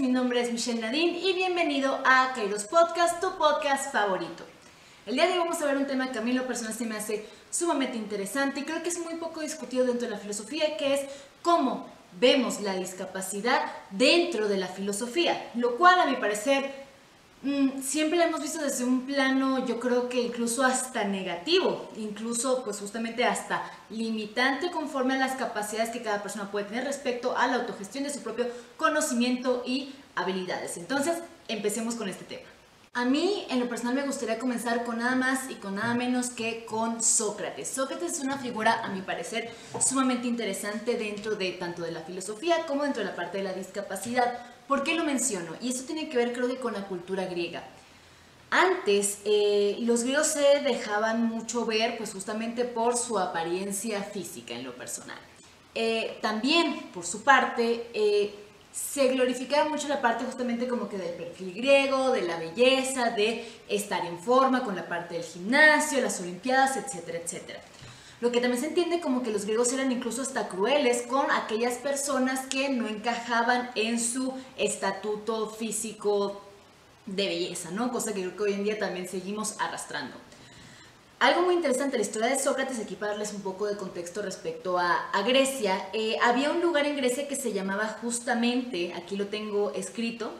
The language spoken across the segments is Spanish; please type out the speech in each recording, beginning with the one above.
mi nombre es Michelle Nadine y bienvenido a Kairos Podcast, tu podcast favorito. El día de hoy vamos a ver un tema que a mí lo personal se me hace sumamente interesante y creo que es muy poco discutido dentro de la filosofía, que es cómo vemos la discapacidad dentro de la filosofía, lo cual a mi parecer siempre la hemos visto desde un plano, yo creo que incluso hasta negativo, incluso pues justamente hasta limitante conforme a las capacidades que cada persona puede tener respecto a la autogestión de su propio conocimiento y habilidades. Entonces, empecemos con este tema. A mí, en lo personal, me gustaría comenzar con nada más y con nada menos que con Sócrates. Sócrates es una figura, a mi parecer, sumamente interesante dentro de tanto de la filosofía como dentro de la parte de la discapacidad. ¿Por qué lo menciono? Y eso tiene que ver, creo que, con la cultura griega. Antes, eh, los griegos se dejaban mucho ver, pues justamente por su apariencia física en lo personal. Eh, también, por su parte, eh, se glorificaba mucho la parte justamente como que del perfil griego, de la belleza, de estar en forma con la parte del gimnasio, las olimpiadas, etcétera, etcétera. Lo que también se entiende como que los griegos eran incluso hasta crueles con aquellas personas que no encajaban en su estatuto físico de belleza, ¿no? Cosa que creo que hoy en día también seguimos arrastrando. Algo muy interesante, la historia de Sócrates, aquí para darles un poco de contexto respecto a, Grecia, eh, había un lugar en Grecia que se llamaba justamente, aquí lo tengo escrito,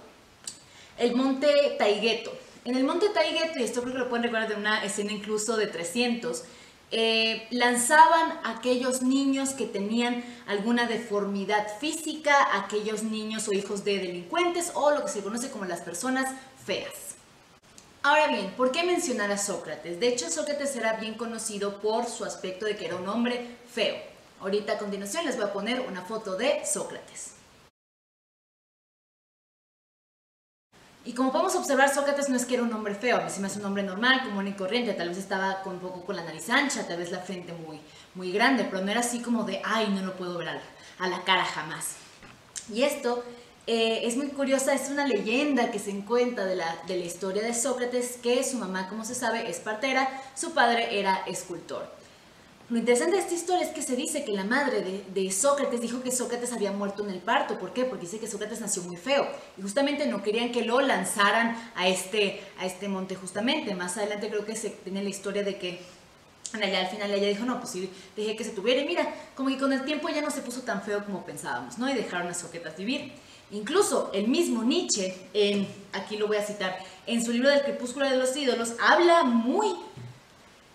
el monte Taigeto. En el monte Taigeto, y esto creo que lo pueden recordar de una escena incluso de 300, eh, lanzaban aquellos niños que tenían alguna deformidad física, aquellos niños o hijos de delincuentes o lo que se conoce como las personas feas. Ahora bien, ¿por qué mencionar a Sócrates? De hecho, Sócrates era bien conocido por su aspecto de que era un hombre feo. Ahorita a continuación les voy a poner una foto de Sócrates. Y como podemos observar, Sócrates no es que era un hombre feo, a mí se me un hombre normal, común y corriente, tal vez estaba con un poco con la nariz ancha, tal vez la frente muy, muy grande, pero no era así como de, ay, no lo puedo ver a la, a la cara jamás. Y esto eh, es muy curiosa, es una leyenda que se encuentra de la, de la historia de Sócrates, que su mamá, como se sabe, es partera, su padre era escultor. Lo interesante de esta historia es que se dice que la madre de, Sócrates dijo que Sócrates había muerto en el parto. ¿Por qué? Porque dice que Sócrates nació muy feo. Y justamente no querían que lo lanzaran a este, a este monte justamente. Más adelante creo que se tiene la historia de que allá al final ella dijo, no, pues sí, dejé que se tuviera. Y mira, como que con el tiempo ya no se puso tan feo como pensábamos, ¿no? Y dejaron a Sócrates vivir. Incluso el mismo Nietzsche, aquí lo voy a citar, en su libro del crepúsculo de los ídolos, habla muy,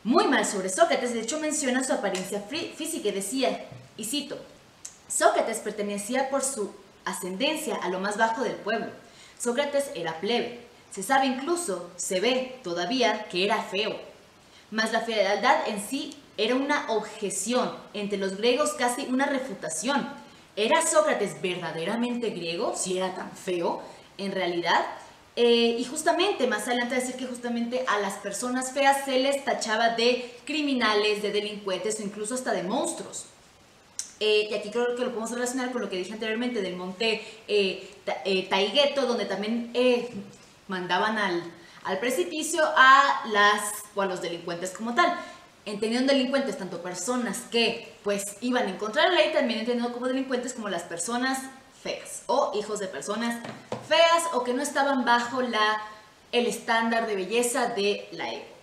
muy mal sobre Sócrates. De hecho, menciona su apariencia física y decía, y cito, Sócrates pertenecía por su ascendencia a lo más bajo del pueblo. Sócrates era plebe. Se sabe incluso, se ve todavía, que era feo. Mas la fealdad en sí era una objeción, entre los griegos casi una refutación ¿Era Sócrates verdaderamente griego? Si era tan feo, en realidad. Eh, y justamente, más adelante decir que justamente a las personas feas se les tachaba de criminales, de delincuentes o incluso hasta de monstruos. Eh, y aquí creo que lo podemos relacionar con lo que dije anteriormente del monte eh, Taigueto, donde también mandaban al, al precipicio a, las, o a los delincuentes como tal entendiendo delincuentes tanto personas que pues iban en contra de la ley, también entendiendo como delincuentes como las personas feas o hijos de personas feas o que no estaban bajo la, el estándar de belleza de la época.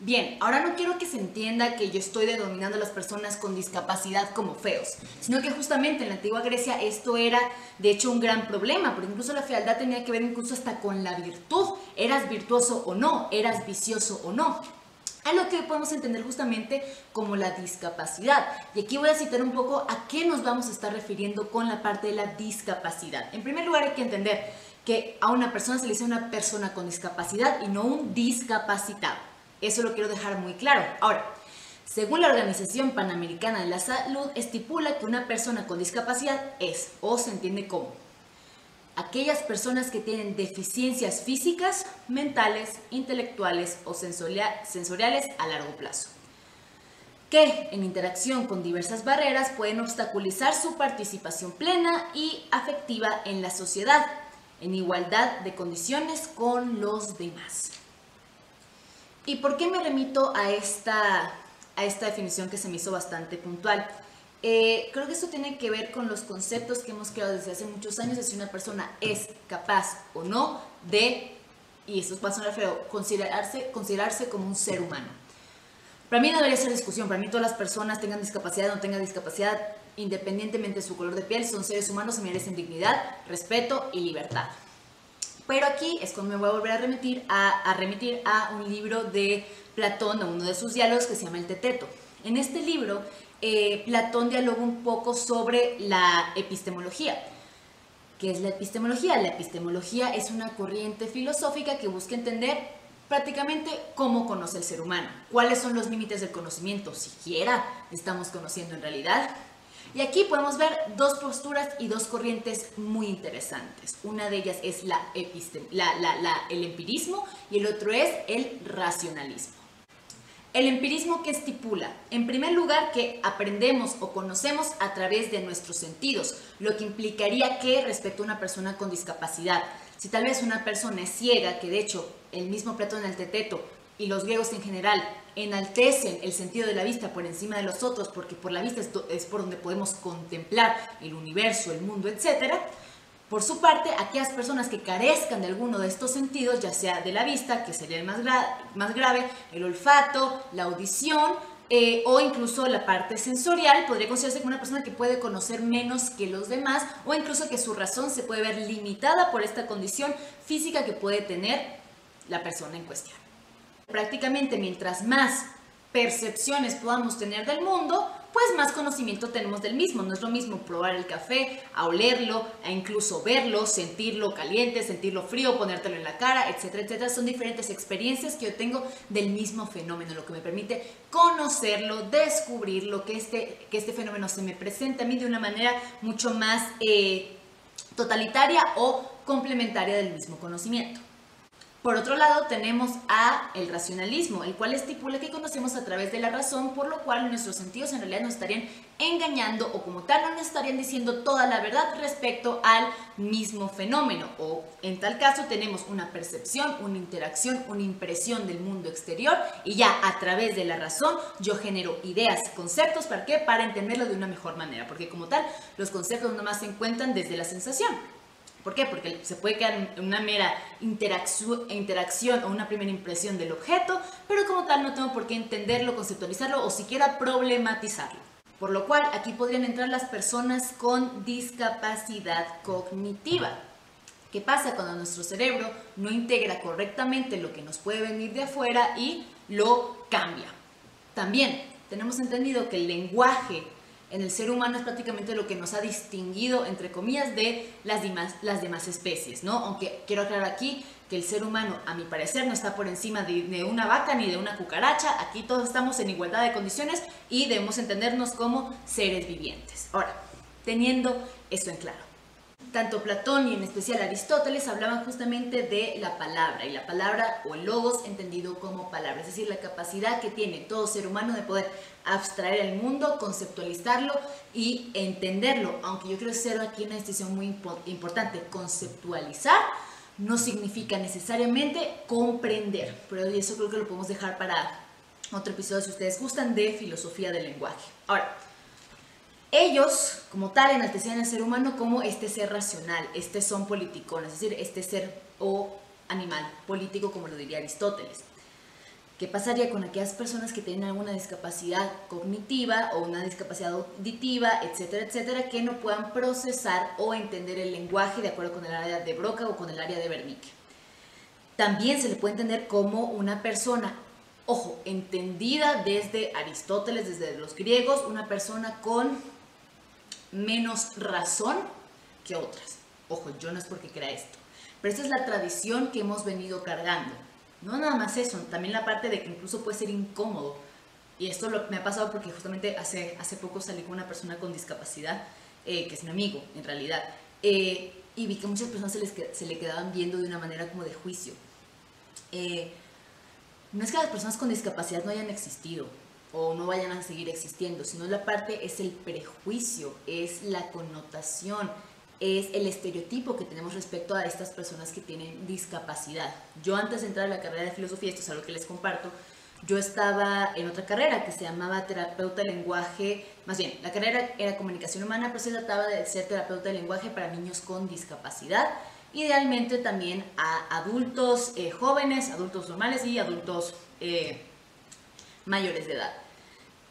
Bien, ahora no quiero que se entienda que yo estoy denominando a las personas con discapacidad como feos, sino que justamente en la antigua Grecia esto era de hecho un gran problema, porque incluso la fealdad tenía que ver incluso hasta con la virtud, eras virtuoso o no, eras vicioso o no a lo que podemos entender justamente como la discapacidad. Y aquí voy a citar un poco a qué nos vamos a estar refiriendo con la parte de la discapacidad. En primer lugar hay que entender que a una persona se le dice una persona con discapacidad y no un discapacitado. Eso lo quiero dejar muy claro. Ahora, según la Organización Panamericana de la Salud, estipula que una persona con discapacidad es o se entiende como aquellas personas que tienen deficiencias físicas, mentales, intelectuales o sensoriales a largo plazo, que en interacción con diversas barreras pueden obstaculizar su participación plena y afectiva en la sociedad, en igualdad de condiciones con los demás. ¿Y por qué me remito a esta, a esta definición que se me hizo bastante puntual? Eh, creo que esto tiene que ver con los conceptos que hemos creado desde hace muchos años de si una persona es capaz o no de, y esto pasa a feo, considerarse, considerarse como un ser humano. Para mí no debería ser discusión, para mí todas las personas tengan discapacidad o no tengan discapacidad, independientemente de su color de piel, son seres humanos y merecen dignidad, respeto y libertad. Pero aquí es cuando me voy a volver a remitir a, remitir a un libro de Platón, a uno de sus diálogos que se llama El Teteto. En este libro, eh, Platón dialoga un poco sobre la epistemología. ¿Qué es la epistemología? La epistemología es una corriente filosófica que busca entender prácticamente cómo conoce el ser humano, cuáles son los límites del conocimiento, siquiera estamos conociendo en realidad, y aquí podemos ver dos posturas y dos corrientes muy interesantes. Una de ellas es el empirismo y el otro es el racionalismo. El empirismo que estipula, en primer lugar, que aprendemos o conocemos a través de nuestros sentidos, lo que implicaría que respecto a una persona con discapacidad, si tal vez una persona es ciega, que de hecho el mismo Platón el Teteto y los griegos en general enaltecen el sentido de la vista por encima de los otros, porque por la vista es, por donde podemos contemplar el universo, el mundo, etc. Por su parte, aquellas personas que carezcan de alguno de estos sentidos, ya sea de la vista, que sería el más, grave, el olfato, la audición, eh, o incluso la parte sensorial, podría considerarse como una persona que puede conocer menos que los demás, o incluso que su razón se puede ver limitada por esta condición física que puede tener la persona en cuestión. Prácticamente mientras más percepciones podamos tener del mundo, pues más conocimiento tenemos del mismo. No es lo mismo probar el café, a olerlo, a incluso verlo, sentirlo caliente, sentirlo frío, ponértelo en la cara, etcétera, etcétera. Son diferentes experiencias que yo tengo del mismo fenómeno, lo que me permite conocerlo, descubrirlo, que este, que este fenómeno se me presenta a mí de una manera mucho más eh, totalitaria o complementaria del mismo conocimiento. Por otro lado, tenemos a el racionalismo, el cual estipula que conocemos a través de la razón, por lo cual nuestros sentidos en realidad nos estarían engañando o como tal no nos estarían diciendo toda la verdad respecto al mismo fenómeno. O en tal caso tenemos una percepción, una interacción, una impresión del mundo exterior y ya a través de la razón yo genero ideas, conceptos, ¿para qué? Para entenderlo de una mejor manera, porque como tal los conceptos nomás se encuentran desde la sensación. ¿Por qué? Porque se puede quedar en una mera interacción o una primera impresión del objeto, pero como tal no tengo por qué entenderlo, conceptualizarlo o siquiera problematizarlo. Por lo cual aquí podrían entrar las personas con discapacidad cognitiva. ¿Qué pasa cuando nuestro cerebro no integra correctamente lo que nos puede venir de afuera y lo cambia? También tenemos entendido que el lenguaje en el ser humano es prácticamente lo que nos ha distinguido, entre comillas, de las demás, especies, ¿no? Aunque quiero aclarar aquí que el ser humano, a mi parecer, no está por encima de, de, una vaca ni de una cucaracha. Aquí todos estamos en igualdad de condiciones y debemos entendernos como seres vivientes. Ahora, teniendo esto en claro tanto Platón y en especial Aristóteles hablaban justamente de la palabra y la palabra o el logos entendido como palabra, es decir, la capacidad que tiene todo ser humano de poder abstraer el mundo, conceptualizarlo y entenderlo, aunque yo quiero hacer aquí una distinción muy importante, conceptualizar no significa necesariamente comprender, pero eso creo que lo podemos dejar para otro episodio si ustedes gustan de filosofía del lenguaje. Ahora, ellos, como tal, enaltecían al ser humano como este ser racional, este son politicón, es decir, este ser o animal político, como lo diría Aristóteles. ¿Qué pasaría con aquellas personas que tienen alguna discapacidad cognitiva o una discapacidad auditiva, etcétera, etcétera, que no puedan procesar o entender el lenguaje de acuerdo con el área de Broca o con el área de Wernicke? También se le puede entender como una persona, ojo, entendida desde Aristóteles, desde los griegos, una persona con menos razón que otras. Ojo, yo no es porque crea esto, pero esta es la tradición que hemos venido cargando. No nada más eso, también la parte de que incluso puede ser incómodo. Y esto me ha pasado porque justamente hace, hace poco salí con una persona con discapacidad, eh, que es mi amigo en realidad, eh, y vi que muchas personas se, les, se le quedaban viendo de una manera como de juicio. Eh, no es que las personas con discapacidad no hayan existido, o no vayan a seguir existiendo, sino la parte es el prejuicio, es la connotación, es el estereotipo que tenemos respecto a estas personas que tienen discapacidad. Yo antes de entrar a la carrera de filosofía, esto es algo que les comparto, yo estaba en otra carrera que se llamaba terapeuta de lenguaje, más bien, la carrera era comunicación humana, pero se trataba de ser terapeuta de lenguaje para niños con discapacidad, idealmente también a adultos eh, jóvenes, adultos normales y adultos eh, mayores de edad.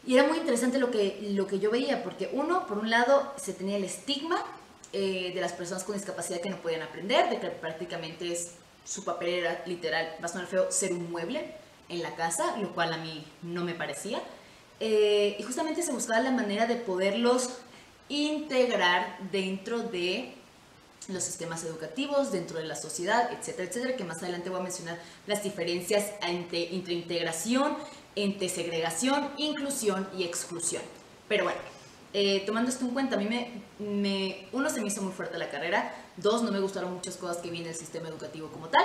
Y era muy interesante lo que, lo que yo veía, porque uno, por un lado, se tenía el estigma eh, de las personas con discapacidad que no podían aprender, de que prácticamente es, su papel era literal, va a sonar feo, ser un mueble en la casa, lo cual a mí no me parecía. y justamente se buscaba la manera de poderlos integrar dentro de los sistemas educativos, dentro de la sociedad, etcétera, etcétera, que más adelante voy a mencionar las diferencias entre, entre integración, entre segregación, inclusión y exclusión. Pero bueno, eh, tomando esto en cuenta, a mí me, me, uno, se me hizo muy fuerte la carrera, dos, no me gustaron muchas cosas que vi en el sistema educativo como tal,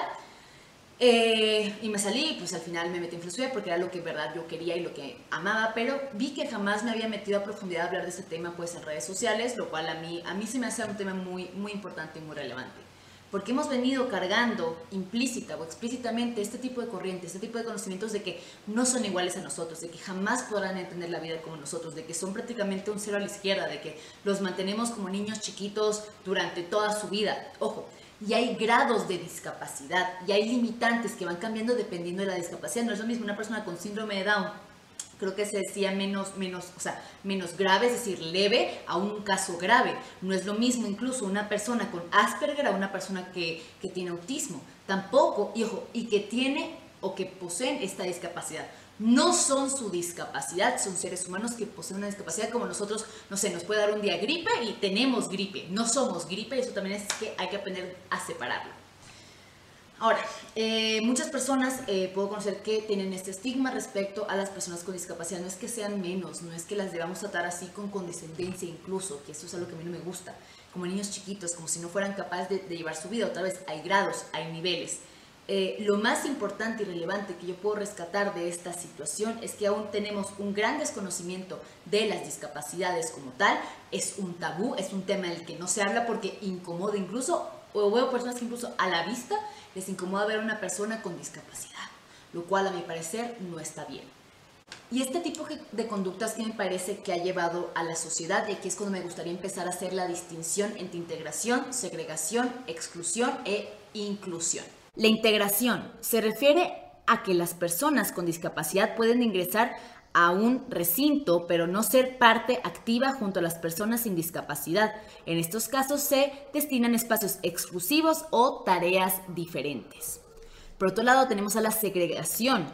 eh, y me salí, pues al final me metí en filosofía porque era lo que en verdad yo quería y lo que amaba, pero vi que jamás me había metido a profundidad a hablar de ese tema pues en redes sociales, lo cual a mí, a mí se me hace un tema muy, muy importante y muy relevante. Porque hemos venido cargando implícita o explícitamente este tipo de corrientes, este tipo de conocimientos de que no son iguales a nosotros, de que jamás podrán entender la vida como nosotros, de que son prácticamente un cero a la izquierda, de que los mantenemos como niños chiquitos durante toda su vida. Ojo, y hay grados de discapacidad y hay limitantes que van cambiando dependiendo de la discapacidad. No es lo mismo una persona con síndrome de Down, creo que se decía menos, menos, o sea, menos grave, es decir, leve, a un caso grave. No es lo mismo incluso una persona con Asperger a una persona que, que tiene autismo. Tampoco, y ojo, y que tiene o que poseen esta discapacidad no son su discapacidad, son seres humanos que poseen una discapacidad como nosotros, no sé, nos puede dar un día gripe y tenemos gripe, no somos gripe, y eso también es que hay que aprender a separarlo. Ahora, eh, muchas personas eh, puedo conocer que tienen este estigma respecto a las personas con discapacidad. No es que sean menos, no es que las debamos tratar así con condescendencia incluso, que eso es algo que a mí no me gusta, como niños chiquitos, como si no fueran capaces de, llevar su vida. Otra vez, hay grados, hay niveles. Eh, lo más importante y relevante que yo puedo rescatar de esta situación es que aún tenemos un gran desconocimiento de las discapacidades como tal. Es un tabú, es un tema del que no se habla porque incomoda incluso, o veo personas que incluso a la vista les incomoda ver a una persona con discapacidad, lo cual a mi parecer no está bien. Y este tipo de conductas que me parece que ha llevado a la sociedad, y aquí es cuando me gustaría empezar a hacer la distinción entre integración, segregación, exclusión e inclusión. La integración se refiere a que las personas con discapacidad pueden ingresar a un recinto, pero no ser parte activa junto a las personas sin discapacidad. En estos casos se destinan espacios exclusivos o tareas diferentes. Por otro lado, tenemos a la segregación,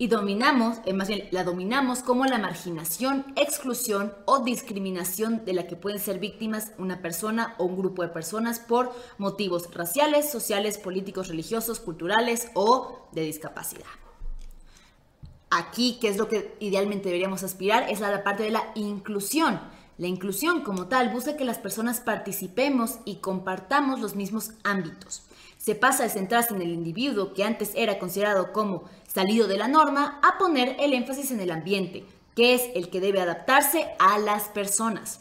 y dominamos, eh, más bien la dominamos como la marginación, exclusión o discriminación de la que pueden ser víctimas una persona o un grupo de personas por motivos raciales, sociales, políticos, religiosos, culturales o de discapacidad. Aquí, ¿qué es lo que idealmente deberíamos aspirar? Es la parte de la inclusión. La inclusión como tal busca que las personas participemos y compartamos los mismos ámbitos. Se pasa de centrarse en el individuo que antes era considerado como salido de la norma, a poner el énfasis en el ambiente, que es el que debe adaptarse a las personas.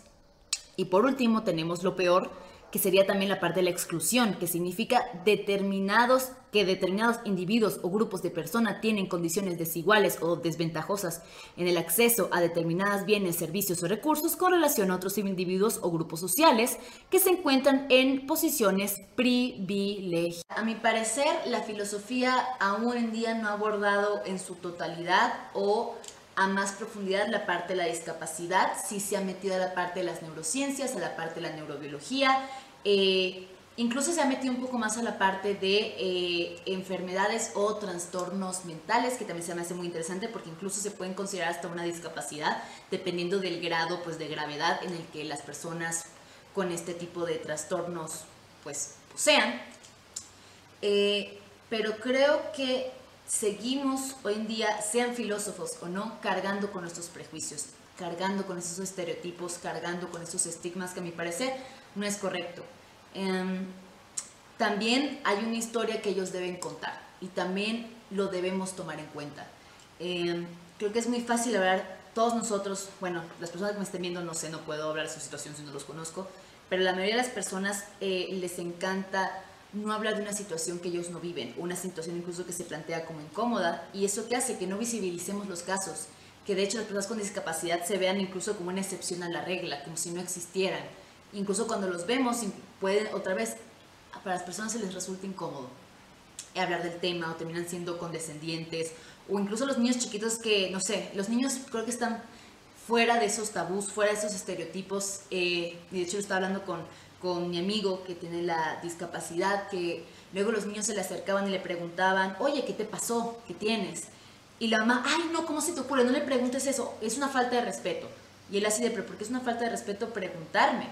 Y por último tenemos lo peor, que sería también la parte de la exclusión, que significa determinados, que determinados individuos o grupos de personas tienen condiciones desiguales o desventajosas en el acceso a determinadas bienes, servicios o recursos con relación a otros individuos o grupos sociales que se encuentran en posiciones privilegiadas. A mi parecer, la filosofía aún en día no ha abordado en su totalidad o a más profundidad la parte de la discapacidad, sí se ha metido a la parte de las neurociencias, a la parte de la neurobiología, eh, incluso se ha metido un poco más a la parte de eh, enfermedades o trastornos mentales, que también se me hace muy interesante porque incluso se pueden considerar hasta una discapacidad, dependiendo del grado pues, de gravedad en el que las personas con este tipo de trastornos pues posean. Eh, pero creo que seguimos hoy en día, sean filósofos o no, cargando con nuestros prejuicios, cargando con esos estereotipos, cargando con esos estigmas que a mi parecer no es correcto. Em, también hay una historia que ellos deben contar y también lo debemos tomar en cuenta. Em, creo que es muy fácil hablar, todos nosotros, bueno, las personas que me estén viendo, no sé, no puedo hablar de su situación si no los conozco, pero la mayoría de las personas eh, les encanta no hablar de una situación que ellos no viven, una situación incluso que se plantea como incómoda, y eso que hace que no visibilicemos los casos, que de hecho las personas con discapacidad se vean incluso como una excepción a la regla, como si no existieran. Incluso cuando los vemos, pueden otra vez, para las personas se les resulta incómodo hablar del tema o terminan siendo condescendientes, o incluso los niños chiquitos que, no sé, los niños creo que están fuera de esos tabús, fuera de esos estereotipos. Eh, de hecho, yo estaba hablando con, con mi amigo que tiene la discapacidad, que luego los niños se le acercaban y le preguntaban, oye, ¿qué te pasó? ¿Qué tienes? Y la mamá, ay, no, ¿cómo se te ocurre? No le preguntes eso, es una falta de respeto. Y él así de, pero ¿por qué es una falta de respeto preguntarme?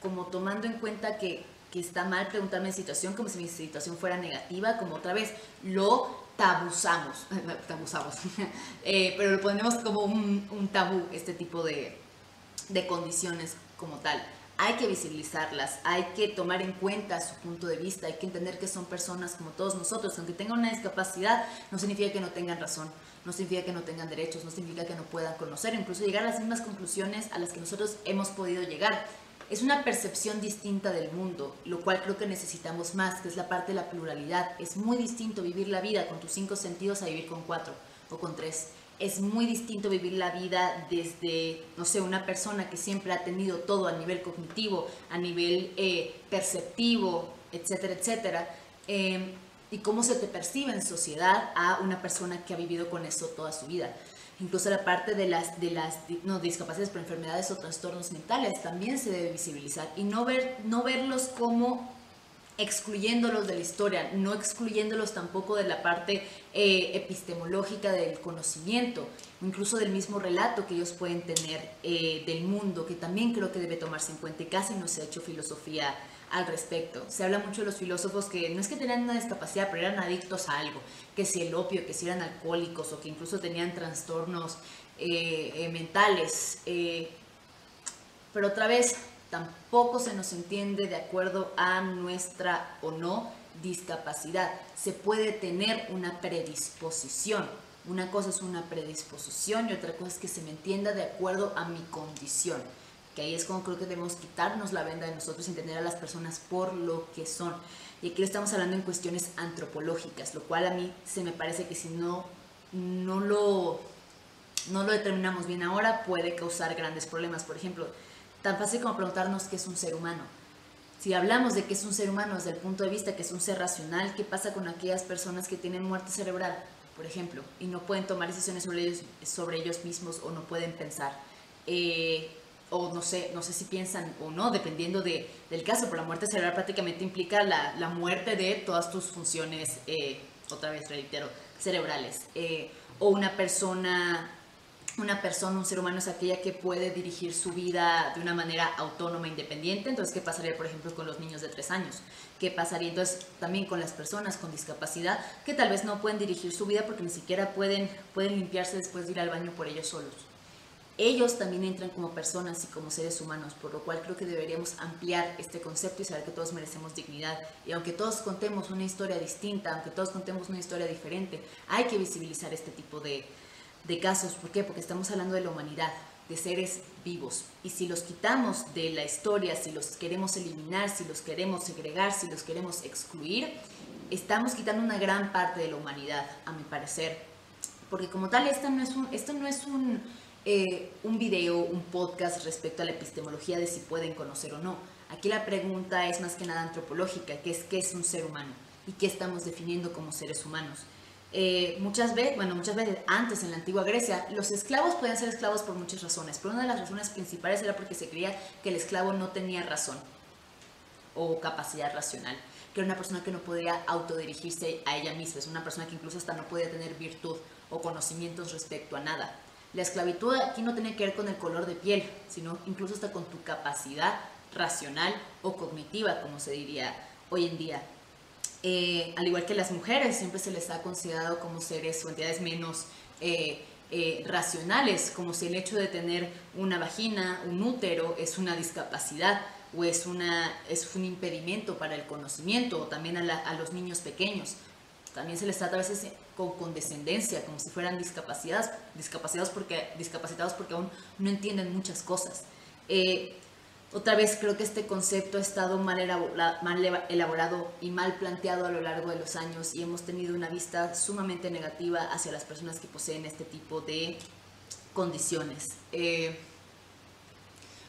Como tomando en cuenta que, que está mal preguntarme en situación, como si mi situación fuera negativa, como otra vez, lo tabuzamos, tabuzamos, eh, pero lo ponemos como un, un tabú, este tipo de, de condiciones como tal. Hay que visibilizarlas, hay que tomar en cuenta su punto de vista, hay que entender que son personas como todos nosotros, aunque tengan una discapacidad, no significa que no tengan razón, no significa que no tengan derechos, no significa que no puedan conocer, incluso llegar a las mismas conclusiones a las que nosotros hemos podido llegar es una percepción distinta del mundo, lo cual creo que necesitamos más, que es la parte de la pluralidad. Es muy distinto vivir la vida con tus cinco sentidos a vivir con cuatro o con tres. Es muy distinto vivir la vida desde, no sé, una persona que siempre ha tenido todo a nivel cognitivo, a nivel eh, perceptivo, etcétera, etcétera. Em, y cómo se te percibe en sociedad a una persona que ha vivido con eso toda su vida incluso la parte de las, de las no, discapacidades por enfermedades o trastornos mentales también se debe visibilizar y no, ver, no verlos como excluyéndolos de la historia, no excluyéndolos tampoco de la parte eh, epistemológica del conocimiento, incluso del mismo relato que ellos pueden tener eh, del mundo, que también creo que debe tomarse en cuenta y casi no se ha hecho filosofía al respecto. Se habla mucho de los filósofos que no es que tenían una discapacidad, pero eran adictos a algo, que si el opio, que si eran alcohólicos o que incluso tenían trastornos eh, mentales. Pero otra vez, tampoco se nos entiende de acuerdo a nuestra o no discapacidad. Se puede tener una predisposición. Una cosa es una predisposición y otra cosa es que se me entienda de acuerdo a mi condición que ahí es como creo que debemos quitarnos la venda de nosotros y entender a las personas por lo que son. Y aquí estamos hablando en cuestiones antropológicas, lo cual a mí se me parece que si no, no, lo, no lo determinamos bien ahora puede causar grandes problemas. Por ejemplo, tan fácil como preguntarnos qué es un ser humano. Si hablamos de qué es un ser humano desde el punto de vista que es un ser racional, ¿qué pasa con aquellas personas que tienen muerte cerebral, por ejemplo, y no pueden tomar decisiones sobre ellos, sobre ellos mismos o no pueden pensar? Eh, o no sé, no sé si piensan o no, dependiendo de, del caso, pero la muerte cerebral prácticamente implica la, la muerte de todas tus funciones, eh, otra vez reitero, cerebrales. Eh, o una persona, una persona, un ser humano es aquella que puede dirigir su vida de una manera autónoma, independiente. Entonces, ¿qué pasaría, por ejemplo, con los niños de tres años? ¿Qué pasaría entonces también con las personas con discapacidad que tal vez no pueden dirigir su vida porque ni siquiera pueden, pueden limpiarse después de ir al baño por ellos solos? ellos también entran como personas y como seres humanos, por lo cual creo que deberíamos ampliar este concepto y saber que todos merecemos dignidad. Y aunque todos contemos una historia distinta, aunque todos contemos una historia diferente, hay que visibilizar este tipo de, casos. ¿Por qué? Porque estamos hablando de la humanidad, de seres vivos. Y si los quitamos de la historia, si los queremos eliminar, si los queremos segregar, si los queremos excluir, estamos quitando una gran parte de la humanidad, a mi parecer. Porque como tal, esto no es un... Esto no es un eh, un video, un podcast respecto a la epistemología de si pueden conocer o no. Aquí la pregunta es más que nada antropológica, que es qué es un ser humano y qué estamos definiendo como seres humanos. Eh, muchas veces, bueno, muchas veces antes en la antigua Grecia, los esclavos podían ser esclavos por muchas razones, pero una de las razones principales era porque se creía que el esclavo no tenía razón o capacidad racional, que era una persona que no podía autodirigirse a ella misma, es una persona que incluso hasta no podía tener virtud o conocimientos respecto a nada. La esclavitud aquí no tiene que ver con el color de piel, sino incluso hasta con tu capacidad racional o cognitiva, como se diría hoy en día. Eh, al igual que las mujeres, siempre se les ha considerado como seres o entidades menos eh, eh, racionales, como si el hecho de tener una vagina, un útero, es una discapacidad o es, una, es un impedimento para el conocimiento, o también a, los niños pequeños. También se les trata a veces con condescendencia, como si fueran discapacitados, discapacitados porque, discapacitados porque aún no entienden muchas cosas. Otra vez creo que este concepto ha estado mal elaborado y mal planteado a lo largo de los años y hemos tenido una vista sumamente negativa hacia las personas que poseen este tipo de condiciones. Eh,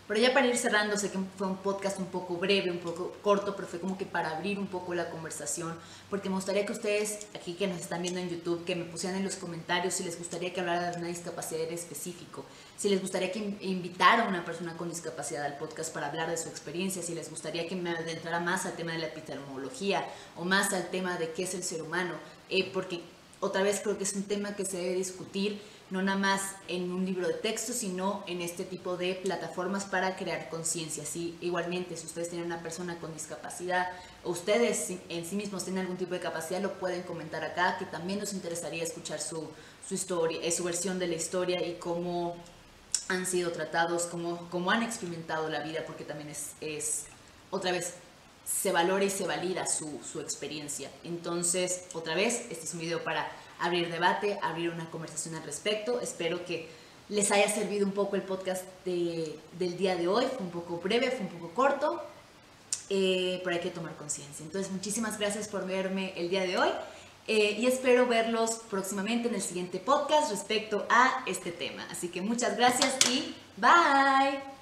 pero ya para ir cerrando, sé que fue un podcast un poco breve, un poco corto, pero fue como que para abrir un poco la conversación, porque me gustaría que ustedes, aquí que nos están viendo en YouTube, que me pusieran en los comentarios si les gustaría que hablara de una discapacidad en específico, si les gustaría que invitara a una persona con discapacidad al podcast para hablar de su experiencia, si les gustaría que me adentrara más al tema de la epitemología o más al tema de qué es el ser humano, eh, porque otra vez creo que es un tema que se debe discutir no nada más en un libro de texto, sino en este tipo de plataformas para crear conciencia. ¿sí? Igualmente, si ustedes tienen una persona con discapacidad o ustedes en sí mismos tienen algún tipo de capacidad, lo pueden comentar acá, que también nos interesaría escuchar su, su historia, eh, su versión de la historia y cómo han sido tratados, cómo, cómo han experimentado la vida, porque también es, es otra vez, se valora y se valida su, su experiencia. Entonces, otra vez, este es un video para abrir debate, abrir una conversación al respecto. Espero que les haya servido un poco el podcast del día de hoy. Fue un poco breve, fue un poco corto, eh, pero hay que tomar conciencia. Entonces, muchísimas gracias por verme el día de hoy eh, y espero verlos próximamente en el siguiente podcast respecto a este tema. Así que muchas gracias y bye.